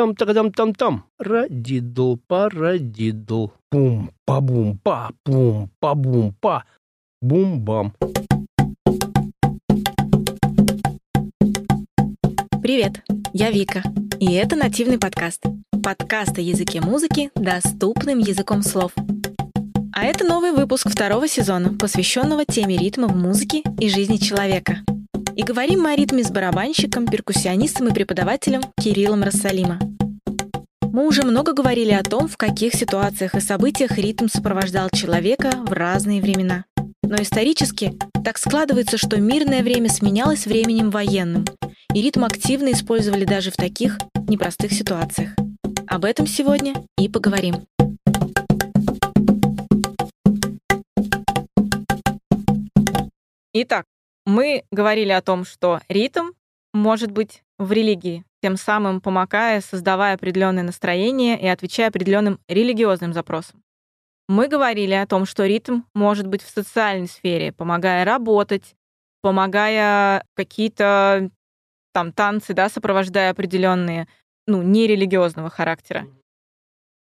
там там там там радидл парадидл пум па бум па пум па бум па бум бам Привет, я Вика, и это нативный подкаст. Подкаст о языке музыки доступным языком слов. А это новый выпуск второго сезона, посвященного теме ритма в музыке и жизни человека. И говорим мы о ритме с барабанщиком, перкуссионистом и преподавателем Кириллом Рассалима. Мы уже много говорили о том, в каких ситуациях и событиях ритм сопровождал человека в разные времена. Но исторически так складывается, что мирное время сменялось временем военным, и ритм активно использовали даже в таких непростых ситуациях. Об этом сегодня и поговорим. Итак, мы говорили о том, что ритм может быть в религии, тем самым помогая, создавая определенное настроение и отвечая определенным религиозным запросам. Мы говорили о том, что ритм может быть в социальной сфере, помогая работать, помогая какие-то там танцы, да, сопровождая определенные, ну, нерелигиозного характера.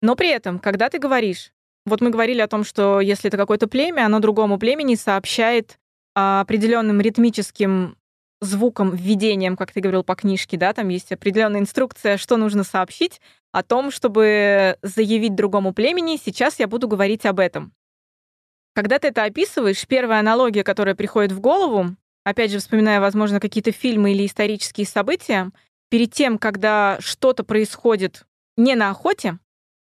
Но при этом, когда ты говоришь, вот мы говорили о том, что если это какое-то племя, оно другому племени сообщает определенным ритмическим звуком, введением, как ты говорил по книжке, да, там есть определенная инструкция, что нужно сообщить о том, чтобы заявить другому племени, сейчас я буду говорить об этом. Когда ты это описываешь, первая аналогия, которая приходит в голову, опять же, вспоминая, возможно, какие-то фильмы или исторические события, перед тем, когда что-то происходит не на охоте,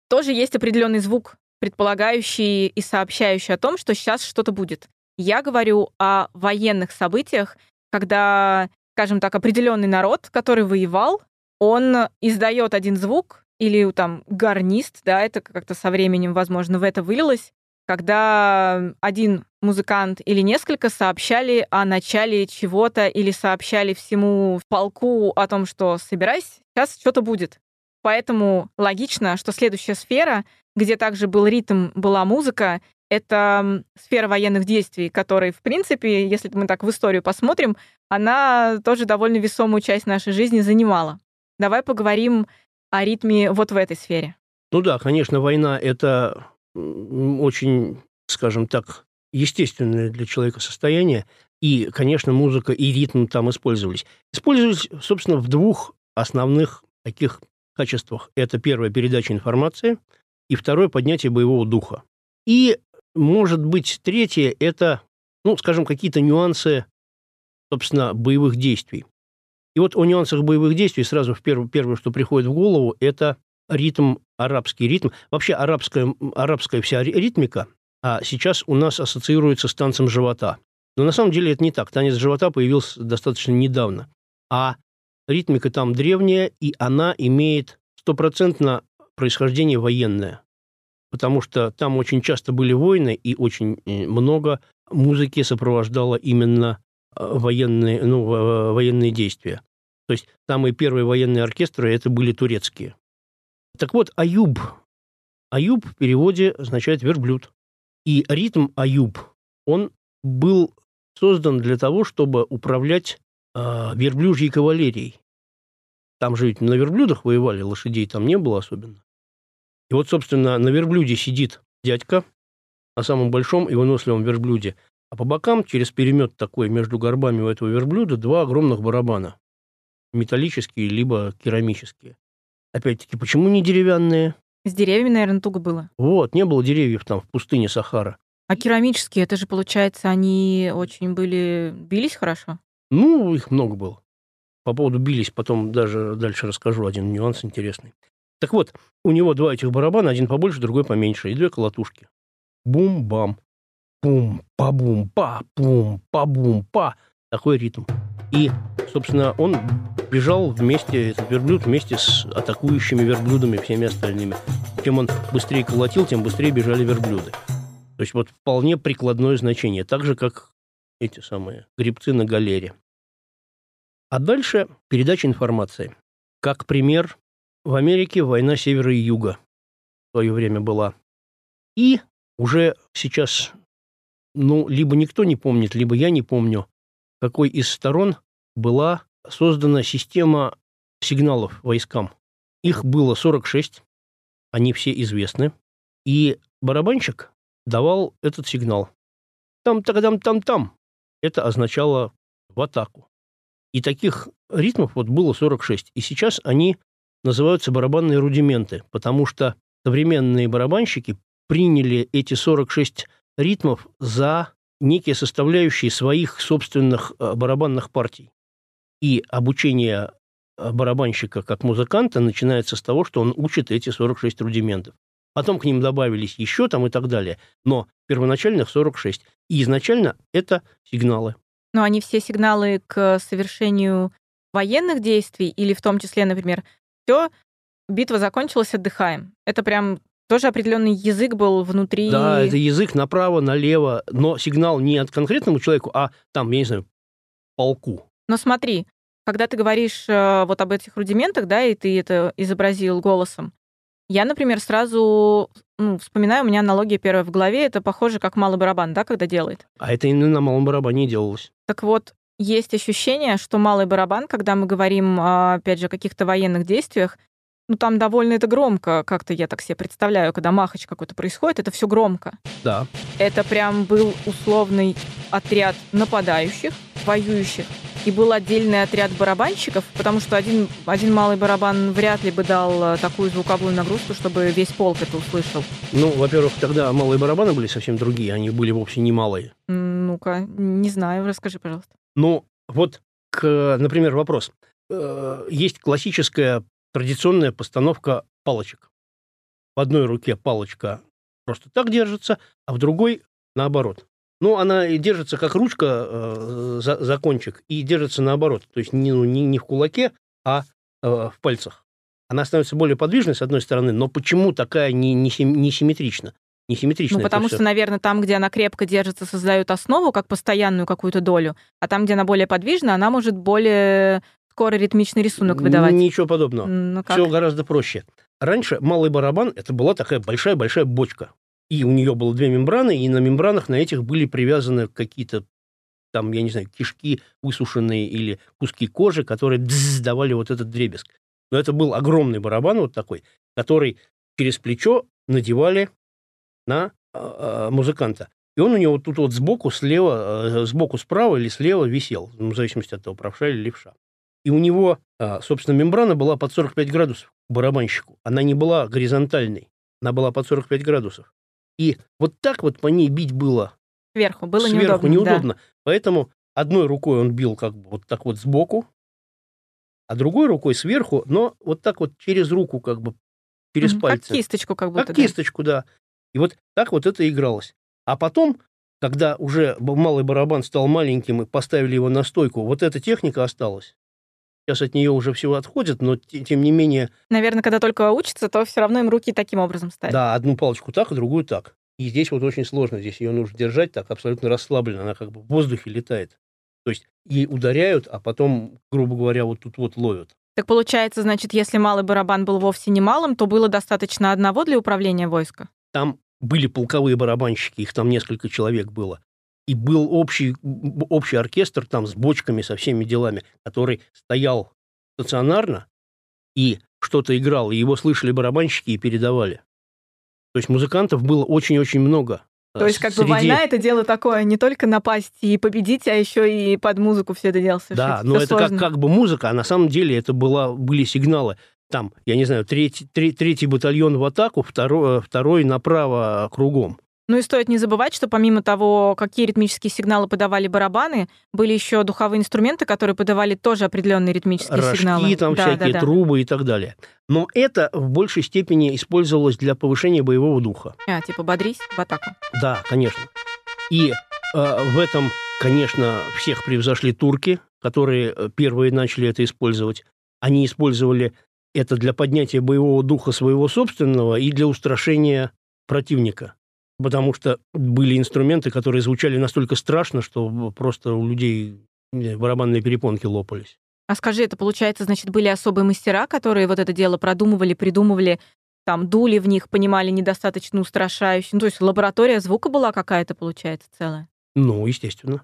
тоже есть определенный звук, предполагающий и сообщающий о том, что сейчас что-то будет. Я говорю о военных событиях, когда, скажем так, определенный народ, который воевал, он издает один звук, или там гарнист, да, это как-то со временем, возможно, в это вылилось, когда один музыкант или несколько сообщали о начале чего-то или сообщали всему полку о том, что собирайся, сейчас что-то будет. Поэтому логично, что следующая сфера, где также был ритм, была музыка, это сфера военных действий, которой, в принципе, если мы так в историю посмотрим, она тоже довольно весомую часть нашей жизни занимала. Давай поговорим о ритме вот в этой сфере. Ну да, конечно, война — это очень, скажем так, естественное для человека состояние. И, конечно, музыка и ритм там использовались. Использовались, собственно, в двух основных таких качествах. Это первое – передача информации, и второе – поднятие боевого духа. И может быть, третье – это, ну, скажем, какие-то нюансы, собственно, боевых действий. И вот о нюансах боевых действий сразу в первое, первое, что приходит в голову, это ритм, арабский ритм. Вообще арабская, арабская вся ритмика а сейчас у нас ассоциируется с танцем живота. Но на самом деле это не так. Танец живота появился достаточно недавно. А ритмика там древняя, и она имеет стопроцентно происхождение военное потому что там очень часто были войны, и очень э, много музыки сопровождало именно э, военные, ну, военные действия. То есть самые первые военные оркестры это были турецкие. Так вот, аюб. Аюб в переводе означает верблюд. И ритм аюб, он был создан для того, чтобы управлять э, верблюжьей кавалерией. Там же ведь на верблюдах воевали, лошадей там не было особенно. И вот, собственно, на верблюде сидит дядька, на самом большом и выносливом верблюде, а по бокам, через перемет такой между горбами у этого верблюда, два огромных барабана. Металлические, либо керамические. Опять-таки, почему не деревянные? С деревьями, наверное, туго было. Вот, не было деревьев там в пустыне Сахара. А керамические, это же, получается, они очень были... бились хорошо? Ну, их много было. По поводу бились, потом даже дальше расскажу один нюанс интересный. Так вот, у него два этих барабана, один побольше, другой поменьше, и две колотушки. Бум-бам. Бум-па-бум-па, бум-па-бум-па. Такой ритм. И, собственно, он бежал вместе, этот верблюд, вместе с атакующими верблюдами, всеми остальными. Чем он быстрее колотил, тем быстрее бежали верблюды. То есть вот вполне прикладное значение, так же, как эти самые грибцы на галере. А дальше передача информации. Как пример, в Америке война севера и юга в свое время была. И уже сейчас, ну, либо никто не помнит, либо я не помню, какой из сторон была создана система сигналов войскам. Их было 46, они все известны. И барабанщик давал этот сигнал. Там-там-там-там. Это означало в атаку. И таких ритмов вот было 46. И сейчас они называются барабанные рудименты, потому что современные барабанщики приняли эти 46 ритмов за некие составляющие своих собственных э, барабанных партий. И обучение э, барабанщика как музыканта начинается с того, что он учит эти 46 рудиментов. Потом к ним добавились еще там и так далее. Но первоначальных 46. И изначально это сигналы. Но они все сигналы к совершению военных действий или в том числе, например, все, битва закончилась, отдыхаем. Это прям тоже определенный язык был внутри. Да, это язык направо, налево, но сигнал не от конкретному человеку, а там, я не знаю, полку. Но смотри, когда ты говоришь э, вот об этих рудиментах, да, и ты это изобразил голосом, я, например, сразу ну, вспоминаю, у меня аналогия первая в голове, это похоже как малый барабан, да, когда делает. А это именно на малом барабане делалось. Так вот, есть ощущение, что малый барабан, когда мы говорим, а, опять же, о каких-то военных действиях, ну, там довольно это громко, как-то я так себе представляю, когда махач какой-то происходит, это все громко. Да. Это прям был условный отряд нападающих, воюющих, и был отдельный отряд барабанщиков, потому что один, один малый барабан вряд ли бы дал э, такую звуковую нагрузку, чтобы весь полк это услышал. Ну, во-первых, тогда малые барабаны были совсем другие, они были вовсе не малые. Ну-ка, не знаю, расскажи, пожалуйста. Ну, вот, к, например, вопрос. Э, есть классическая традиционная постановка палочек. В одной руке палочка просто так держится, а в другой наоборот. Ну, она и держится как ручка э, за, за кончик, и держится наоборот. То есть не, ну, не, не в кулаке, а э, в пальцах. Она становится более подвижной, с одной стороны, но почему такая не, не, не симметрична? Несимметрично. Ну, потому что, наверное, там, где она крепко держится, создает основу, как постоянную какую-то долю, а там, где она более подвижна, она может более скоро ритмичный рисунок выдавать. Ничего подобного. Ну, Все гораздо проще. Раньше малый барабан это была такая большая-большая бочка. И у нее было две мембраны, и на мембранах на этих были привязаны какие-то там, я не знаю, кишки высушенные или куски кожи, которые давали вот этот дребезг. Но это был огромный барабан вот такой, который через плечо надевали на э, музыканта. И он у него тут вот сбоку, слева, э, сбоку справа или слева висел, ну, в зависимости от того, правша или левша. И у него, а, собственно, мембрана была под 45 градусов барабанщику. Она не была горизонтальной, она была под 45 градусов. И вот так вот по ней бить было сверху, было сверху неудобно. неудобно. Да. Поэтому одной рукой он бил как бы вот так вот сбоку, а другой рукой сверху, но вот так вот через руку как бы, через mm пальцы. Как кисточку как будто. Как да. кисточку, да. И вот так вот это игралось. А потом, когда уже малый барабан стал маленьким и поставили его на стойку, вот эта техника осталась. Сейчас от нее уже всего отходит, но тем не менее... Наверное, когда только учится, то все равно им руки таким образом ставят. Да, одну палочку так, а другую так. И здесь вот очень сложно. Здесь ее нужно держать так абсолютно расслабленно. Она как бы в воздухе летает. То есть ей ударяют, а потом, грубо говоря, вот тут вот ловят. Так получается, значит, если малый барабан был вовсе не малым, то было достаточно одного для управления войска? Там были полковые барабанщики, их там несколько человек было и был общий, общий оркестр там с бочками, со всеми делами, который стоял стационарно и что-то играл, и его слышали барабанщики и передавали. То есть музыкантов было очень-очень много. То есть как среди... бы война это дело такое, не только напасть и победить, а еще и под музыку все это дело совершить. Да, но это как, как бы музыка, а на самом деле это была, были сигналы. Там, я не знаю, третий, третий батальон в атаку, второй, второй направо кругом. Ну и стоит не забывать, что помимо того, какие ритмические сигналы подавали барабаны, были еще духовые инструменты, которые подавали тоже определенные ритмические Рожки, сигналы. Там да, всякие да, да. трубы и так далее. Но это в большей степени использовалось для повышения боевого духа. А, типа бодрись в атаку. Да, конечно. И э, в этом, конечно, всех превзошли турки, которые э, первые начали это использовать. Они использовали это для поднятия боевого духа своего собственного и для устрашения противника потому что были инструменты, которые звучали настолько страшно, что просто у людей барабанные перепонки лопались. А скажи, это получается, значит, были особые мастера, которые вот это дело продумывали, придумывали, там, дули в них, понимали недостаточно устрашающе. Ну, то есть лаборатория звука была какая-то, получается, целая? Ну, естественно.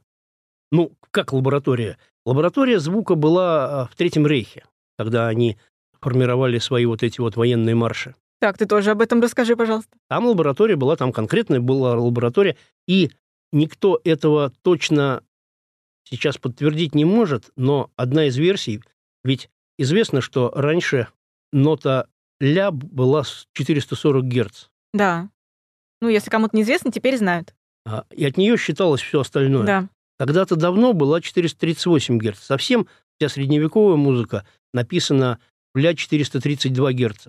Ну, как лаборатория? Лаборатория звука была а, в Третьем Рейхе, когда они формировали свои вот эти вот военные марши. Так, ты тоже об этом расскажи, пожалуйста. Там лаборатория была, там конкретная была лаборатория, и никто этого точно сейчас подтвердить не может, но одна из версий, ведь известно, что раньше нота ля была 440 Гц. Да. Ну, если кому-то неизвестно, теперь знают. А, и от нее считалось все остальное. Да. Когда-то давно была 438 Гц. Совсем вся средневековая музыка написана ля 432 Гц.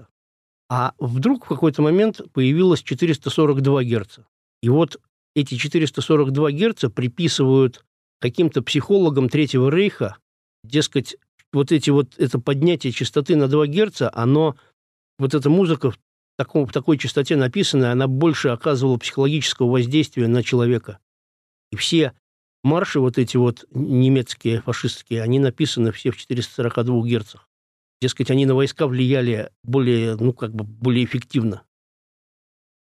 А вдруг в какой-то момент появилось 442 Гц. И вот эти 442 Гц приписывают каким-то психологам Третьего Рейха, дескать, вот эти вот, это поднятие частоты на 2 Гц, оно, вот эта музыка в, таком, в такой частоте написанная, она больше оказывала психологического воздействия на человека. И все марши вот эти вот немецкие, фашистские, они написаны все в 442 Герцах. Дескать, они на войска влияли более, ну, как бы более эффективно.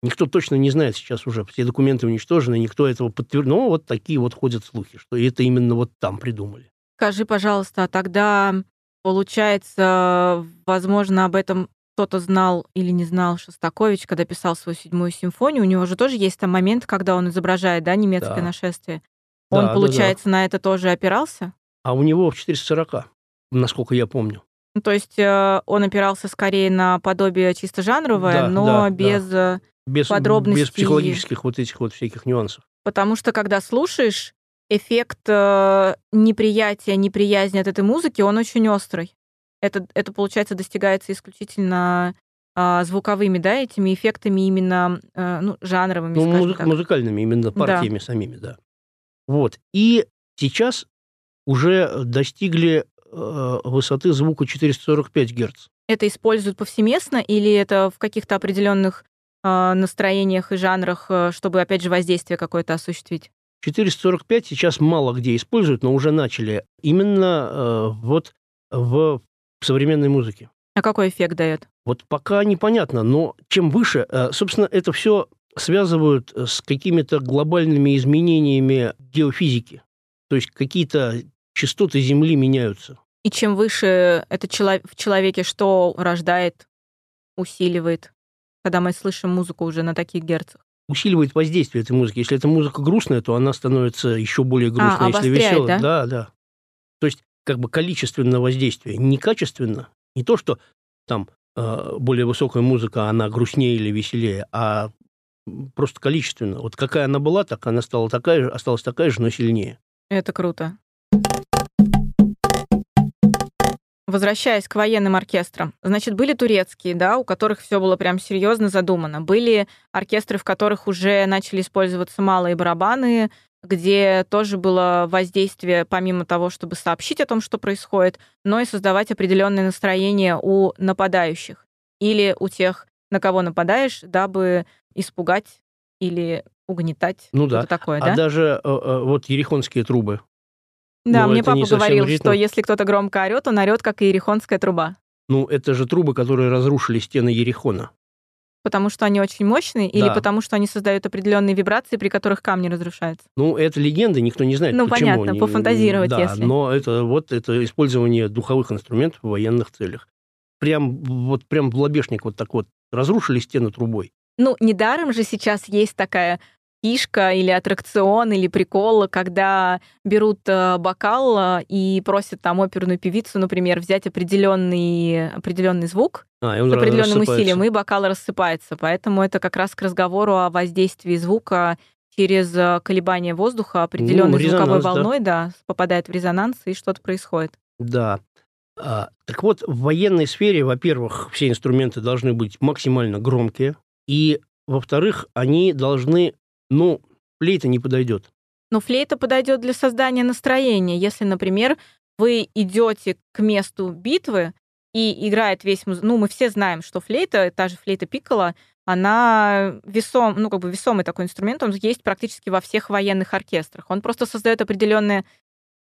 Никто точно не знает сейчас уже, все документы уничтожены, никто этого подтвердил. Но вот такие вот ходят слухи, что это именно вот там придумали. Скажи, пожалуйста, а тогда, получается, возможно, об этом кто-то знал или не знал Шостакович, когда писал свою седьмую симфонию. У него же тоже есть там момент, когда он изображает, да, немецкое да. нашествие. Он, да, получается, да, да. на это тоже опирался? А у него в 440, насколько я помню. Ну, то есть э, он опирался скорее на подобие чисто жанровое, да, но да, без, да. без подробностей. Без психологических вот этих вот всяких нюансов. Потому что когда слушаешь, эффект э, неприятия, неприязни от этой музыки, он очень острый. Это, это получается, достигается исключительно э, звуковыми, да, этими эффектами именно, э, ну, жанровыми, ну, музык, так. музыкальными, именно партиями да. самими, да. Вот. И сейчас уже достигли Э, высоты звука 445 Гц. Это используют повсеместно или это в каких-то определенных э, настроениях и жанрах, э, чтобы, опять же, воздействие какое-то осуществить? 445 сейчас мало где используют, но уже начали. Именно э, вот в современной музыке. А какой эффект дает? Вот пока непонятно, но чем выше, э, собственно, это все связывают с какими-то глобальными изменениями геофизики. То есть какие-то частоты Земли меняются. И чем выше это в человеке, что рождает, усиливает, когда мы слышим музыку уже на таких герцах? Усиливает воздействие этой музыки. Если эта музыка грустная, то она становится еще более а, грустной. А, Если веселая, да? да, да. То есть как бы количественное воздействие, не качественно, не то, что там э, более высокая музыка, она грустнее или веселее, а просто количественно. Вот какая она была, так она стала такая же, осталась такая же, но сильнее. Это круто. Возвращаясь к военным оркестрам, значит, были турецкие, да, у которых все было прям серьезно задумано. Были оркестры, в которых уже начали использоваться малые барабаны, где тоже было воздействие, помимо того, чтобы сообщить о том, что происходит, но и создавать определенное настроение у нападающих или у тех, на кого нападаешь, дабы испугать или угнетать. Ну да. Такое, а да? даже э, э, вот ерехонские трубы, да, Но мне папа говорил, ритм. что если кто-то громко орет, он орет, как ерехонская труба. Ну, это же трубы, которые разрушили стены Ерехона. Потому что они очень мощные да. или потому что они создают определенные вибрации, при которых камни разрушаются? Ну, это легенда, никто не знает, ну, почему. Ну, понятно, пофантазировать, да, если. но это вот это использование духовых инструментов в военных целях. Прям вот прям в лобешник вот так вот разрушили стену трубой. Ну, недаром же сейчас есть такая фишка или аттракцион или прикол, когда берут э, бокал э, и просят там оперную певицу, например, взять определенный, определенный звук а, с определенным усилием, и бокал рассыпается. Поэтому это как раз к разговору о воздействии звука через э, колебания воздуха определенной ну, звуковой волной, да. да, попадает в резонанс, и что-то происходит. Да. А, так вот, в военной сфере, во-первых, все инструменты должны быть максимально громкие, и, во-вторых, они должны ну, флейта не подойдет. Но флейта подойдет для создания настроения. Если, например, вы идете к месту битвы и играет весь муз... Ну, мы все знаем, что флейта, та же флейта пиккола, она весом, ну, как бы весомый такой инструмент, он есть практически во всех военных оркестрах. Он просто создает определенное,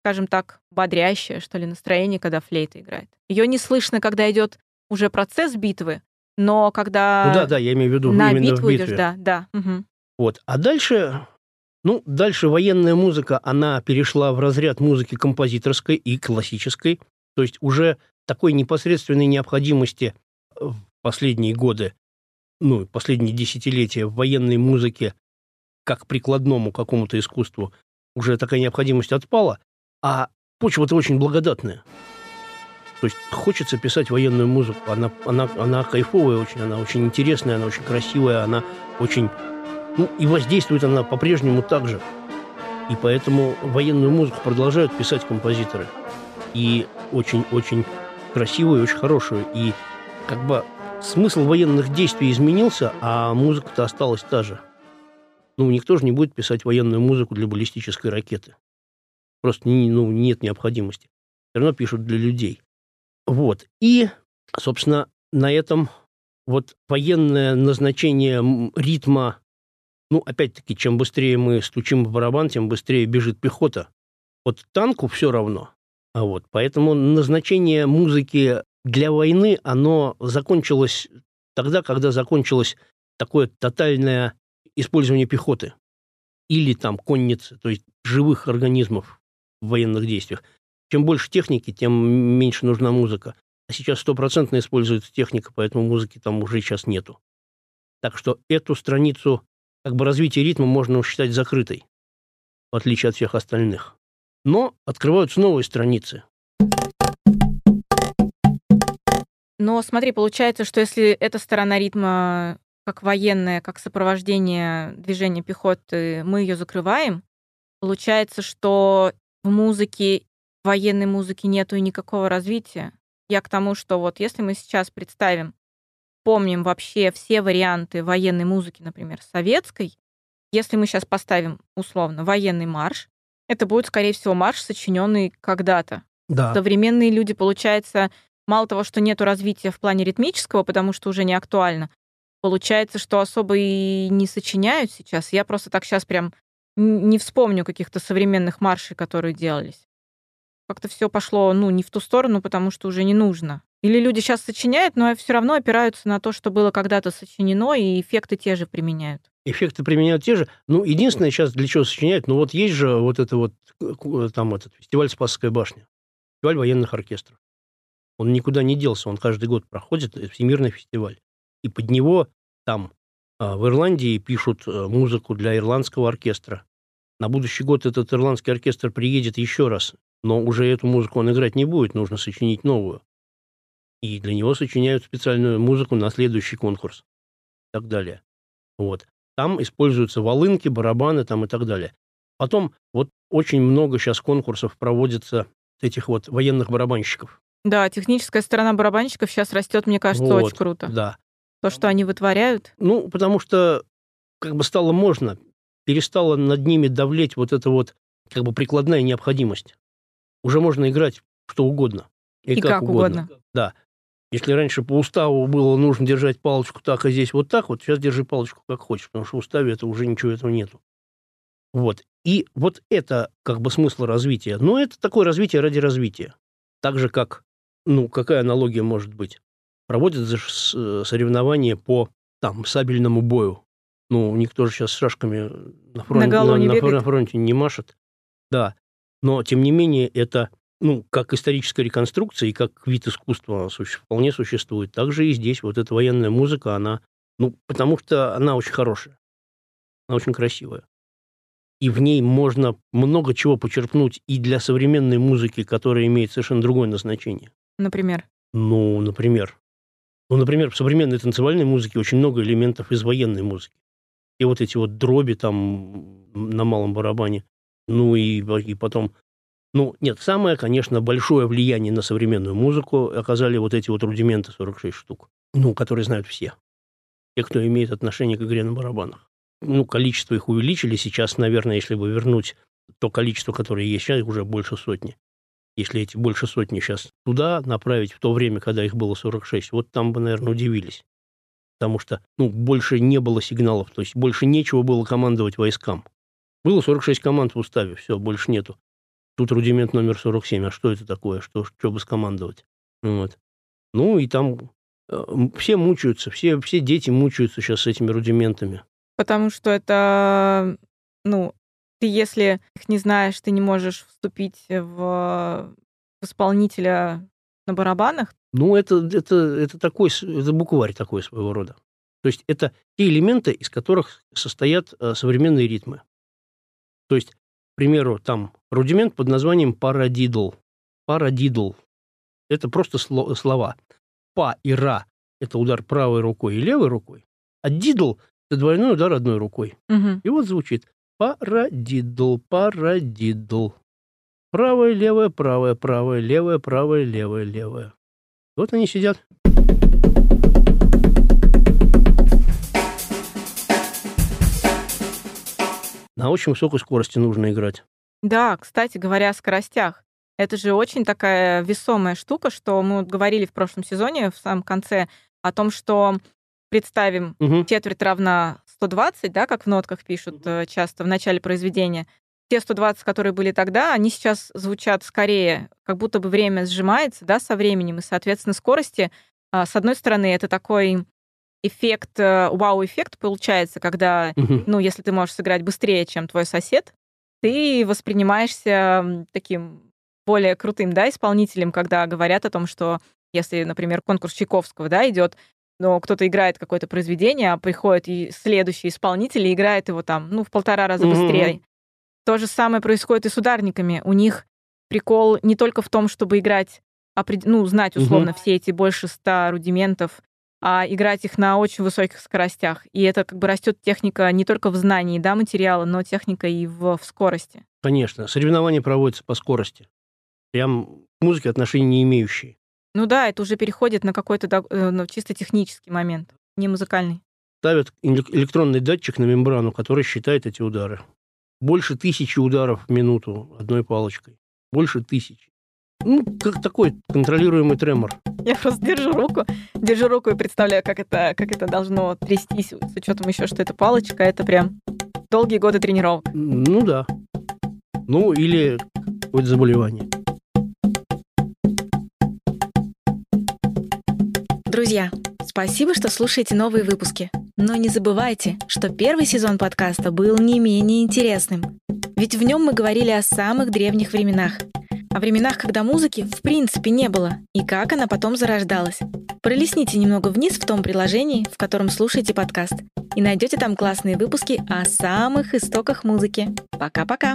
скажем так, бодрящее, что ли, настроение, когда флейта играет. Ее не слышно, когда идет уже процесс битвы, но когда... Ну да, да, я имею в виду на именно битву в битве. идешь, да, да. Угу. Вот. А дальше, ну, дальше военная музыка, она перешла в разряд музыки композиторской и классической. То есть уже такой непосредственной необходимости в последние годы, ну, последние десятилетия в военной музыке как прикладному какому-то искусству уже такая необходимость отпала, а почва-то очень благодатная. То есть хочется писать военную музыку. Она, она, она кайфовая очень, она очень интересная, она очень красивая, она очень... Ну, и воздействует она по-прежнему так же. И поэтому военную музыку продолжают писать композиторы. И очень-очень красивую и очень хорошую. И как бы смысл военных действий изменился, а музыка-то осталась та же. Ну, никто же не будет писать военную музыку для баллистической ракеты. Просто ну, нет необходимости. Все равно пишут для людей. Вот. И, собственно, на этом вот военное назначение ритма, ну, опять-таки, чем быстрее мы стучим в барабан, тем быстрее бежит пехота. Вот танку все равно. А вот, поэтому назначение музыки для войны, оно закончилось тогда, когда закончилось такое тотальное использование пехоты или там конницы, то есть живых организмов в военных действиях. Чем больше техники, тем меньше нужна музыка. А сейчас стопроцентно используется техника, поэтому музыки там уже сейчас нету. Так что эту страницу как бы развития ритма можно считать закрытой, в отличие от всех остальных. Но открываются новые страницы. Но смотри, получается, что если эта сторона ритма как военная, как сопровождение движения пехоты, мы ее закрываем, получается, что в музыке военной музыки нету никакого развития. Я к тому, что вот если мы сейчас представим, помним вообще все варианты военной музыки, например, советской, если мы сейчас поставим условно военный марш, это будет, скорее всего, марш, сочиненный когда-то. Да. Современные люди, получается, мало того, что нету развития в плане ритмического, потому что уже не актуально, получается, что особо и не сочиняют сейчас. Я просто так сейчас прям не вспомню каких-то современных маршей, которые делались как-то все пошло, ну, не в ту сторону, потому что уже не нужно. Или люди сейчас сочиняют, но все равно опираются на то, что было когда-то сочинено, и эффекты те же применяют. Эффекты применяют те же. Ну, единственное сейчас для чего сочиняют, ну, вот есть же вот это вот, там этот фестиваль «Спасская башня», фестиваль военных оркестров. Он никуда не делся, он каждый год проходит, всемирный фестиваль. И под него там а, в Ирландии пишут э, музыку для ирландского оркестра. На будущий год этот ирландский оркестр приедет еще раз но уже эту музыку он играть не будет, нужно сочинить новую. И для него сочиняют специальную музыку на следующий конкурс и так далее. Вот. Там используются волынки, барабаны там и так далее. Потом вот очень много сейчас конкурсов проводится этих вот военных барабанщиков. Да, техническая сторона барабанщиков сейчас растет, мне кажется, вот, очень круто. Да. То, что они вытворяют. Ну, потому что как бы стало можно, перестала над ними давлеть вот эта вот как бы прикладная необходимость уже можно играть что угодно. И, и как, как угодно. угодно. Да. Если раньше по уставу было нужно держать палочку так, а здесь вот так, вот сейчас держи палочку как хочешь, потому что в уставе это уже ничего этого нету. Вот. И вот это как бы смысл развития. Но это такое развитие ради развития. Так же, как, ну, какая аналогия может быть? Проводят э, соревнования по там, сабельному бою. Ну, никто же сейчас с шашками на фронте, на, на, на, на фронте не машет. Да. Но, тем не менее, это ну, как историческая реконструкция и как вид искусства вполне существует. Также и здесь вот эта военная музыка, она, ну, потому что она очень хорошая, она очень красивая. И в ней можно много чего почерпнуть и для современной музыки, которая имеет совершенно другое назначение. Например? Ну, например. Ну, например, в современной танцевальной музыке очень много элементов из военной музыки. И вот эти вот дроби там на малом барабане, ну и, и потом... Ну, нет, самое, конечно, большое влияние на современную музыку оказали вот эти вот рудименты 46 штук, ну, которые знают все. Те, кто имеет отношение к игре на барабанах. Ну, количество их увеличили. Сейчас, наверное, если бы вернуть то количество, которое есть сейчас, уже больше сотни. Если эти больше сотни сейчас туда направить, в то время, когда их было 46, вот там бы, наверное, удивились. Потому что, ну, больше не было сигналов, то есть больше нечего было командовать войскам. Было 46 команд в уставе, все, больше нету. Тут рудимент номер 47. А что это такое? Что, что бы скомандовать? Вот. Ну, и там э, все мучаются, все, все дети мучаются сейчас с этими рудиментами. Потому что это, ну, ты если их не знаешь, ты не можешь вступить в, в исполнителя на на барабанах? Ну, это, это, это такой, это букварь такой своего рода. То есть это те элементы, из которых состоят э, современные ритмы. То есть, к примеру, там рудимент под названием парадидл. Парадидл. Это просто сло, слова. Па и ра – это удар правой рукой и левой рукой, а дидл – это двойной удар одной рукой. Угу. И вот звучит парадидл, парадидл. Правая, левая, правая, правая, левая, правая, левая, левая. Вот они сидят. На очень высокой скорости нужно играть. Да, кстати говоря о скоростях. Это же очень такая весомая штука, что мы говорили в прошлом сезоне, в самом конце, о том, что представим, Мгм. четверть равна 120, да, как в нотках пишут э, часто в начале произведения. Те 120, которые были тогда, они сейчас звучат скорее, как будто бы время сжимается, да, со временем, и, соответственно, скорости. а, С одной стороны, это такой эффект, э, вау-эффект получается, когда Мгм. ну, если ты можешь сыграть быстрее, чем твой сосед, ты воспринимаешься таким более крутым, да, исполнителем, когда говорят о том, что если, например, конкурс Чайковского, да, идет, но кто-то играет какое-то произведение, а приходит и следующий исполнитель и играет его там, ну, в полтора раза быстрее. То же самое происходит и с ударниками. У них прикол не только в том, чтобы играть, ну, знать условно все эти больше ста рудиментов, а играть их на очень высоких скоростях. И это как бы растет техника не только в знании да, материала, но техника и в, в скорости. Конечно, соревнования проводятся по скорости. Прям к музыке отношения не имеющие. Ну да, это уже переходит на какой-то э, ну, чисто технический момент, не музыкальный. Ставят элек- электронный датчик на мембрану, который считает эти удары. Больше тысячи ударов в минуту одной палочкой. Больше тысячи. Ну, как такой контролируемый тремор. Я просто держу руку, держу руку и представляю, как это, как это должно трястись, с учетом еще, что это палочка, это прям долгие годы тренировок. Ну да. Ну, или какое-то заболевание. Друзья, спасибо, что слушаете новые выпуски. Но не забывайте, что первый сезон подкаста был не менее интересным. Ведь в нем мы говорили о самых древних временах. О временах, когда музыки в принципе не было, и как она потом зарождалась. Пролистните немного вниз в том приложении, в котором слушаете подкаст, и найдете там классные выпуски о самых истоках музыки. Пока-пока!